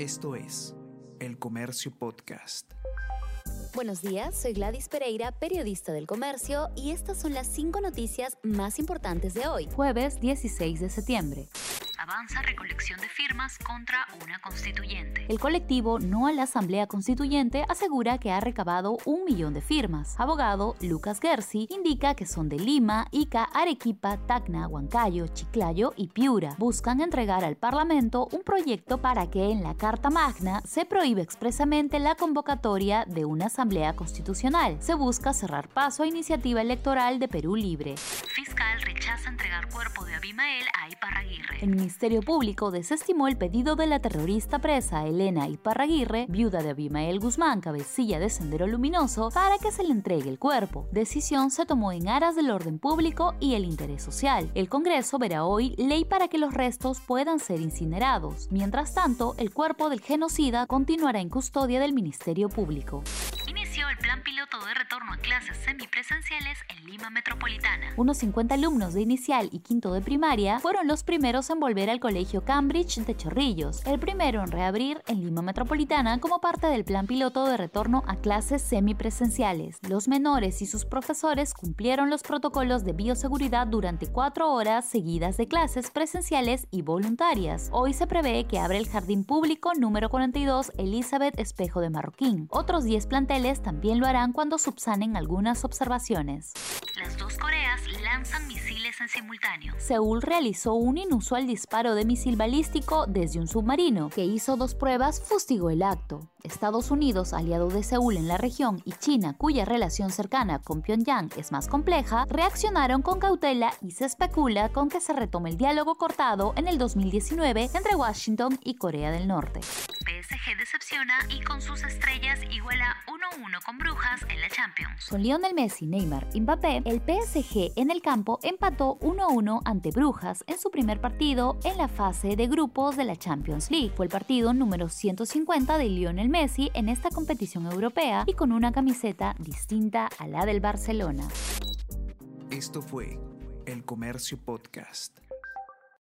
Esto es El Comercio Podcast. Buenos días, soy Gladys Pereira, periodista del comercio, y estas son las cinco noticias más importantes de hoy, jueves 16 de septiembre avanza recolección de firmas contra una constituyente. El colectivo No a la Asamblea Constituyente asegura que ha recabado un millón de firmas. Abogado Lucas Gersi indica que son de Lima, Ica, Arequipa, Tacna, Huancayo, Chiclayo y Piura. Buscan entregar al Parlamento un proyecto para que en la Carta Magna se prohíbe expresamente la convocatoria de una Asamblea Constitucional. Se busca cerrar paso a iniciativa electoral de Perú Libre. Rechaza entregar cuerpo de Abimael a Iparraguirre. El Ministerio Público desestimó el pedido de la terrorista presa Elena Iparraguirre, viuda de Abimael Guzmán, cabecilla de Sendero Luminoso, para que se le entregue el cuerpo. Decisión se tomó en aras del orden público y el interés social. El Congreso verá hoy ley para que los restos puedan ser incinerados. Mientras tanto, el cuerpo del genocida continuará en custodia del Ministerio Público plan piloto de retorno a clases semipresenciales en Lima Metropolitana. Unos 50 alumnos de inicial y quinto de primaria fueron los primeros en volver al colegio Cambridge de Chorrillos, el primero en reabrir en Lima Metropolitana como parte del plan piloto de retorno a clases semipresenciales. Los menores y sus profesores cumplieron los protocolos de bioseguridad durante cuatro horas seguidas de clases presenciales y voluntarias. Hoy se prevé que abre el jardín público número 42 Elizabeth Espejo de Marroquín. Otros 10 planteles también lo harán cuando subsanen algunas observaciones. Las dos Coreas lanzan misiles en simultáneo. Seúl realizó un inusual disparo de misil balístico desde un submarino, que hizo dos pruebas, fustigó el acto. Estados Unidos, aliado de Seúl en la región, y China, cuya relación cercana con Pyongyang es más compleja, reaccionaron con cautela y se especula con que se retome el diálogo cortado en el 2019 entre Washington y Corea del Norte. Decepciona y con sus estrellas iguala 1-1 con Brujas en la Champions. Con Lionel Messi, Neymar y Mbappé, el PSG en el campo empató 1-1 ante Brujas en su primer partido en la fase de grupos de la Champions League. Fue el partido número 150 de Lionel Messi en esta competición europea y con una camiseta distinta a la del Barcelona. Esto fue El Comercio Podcast.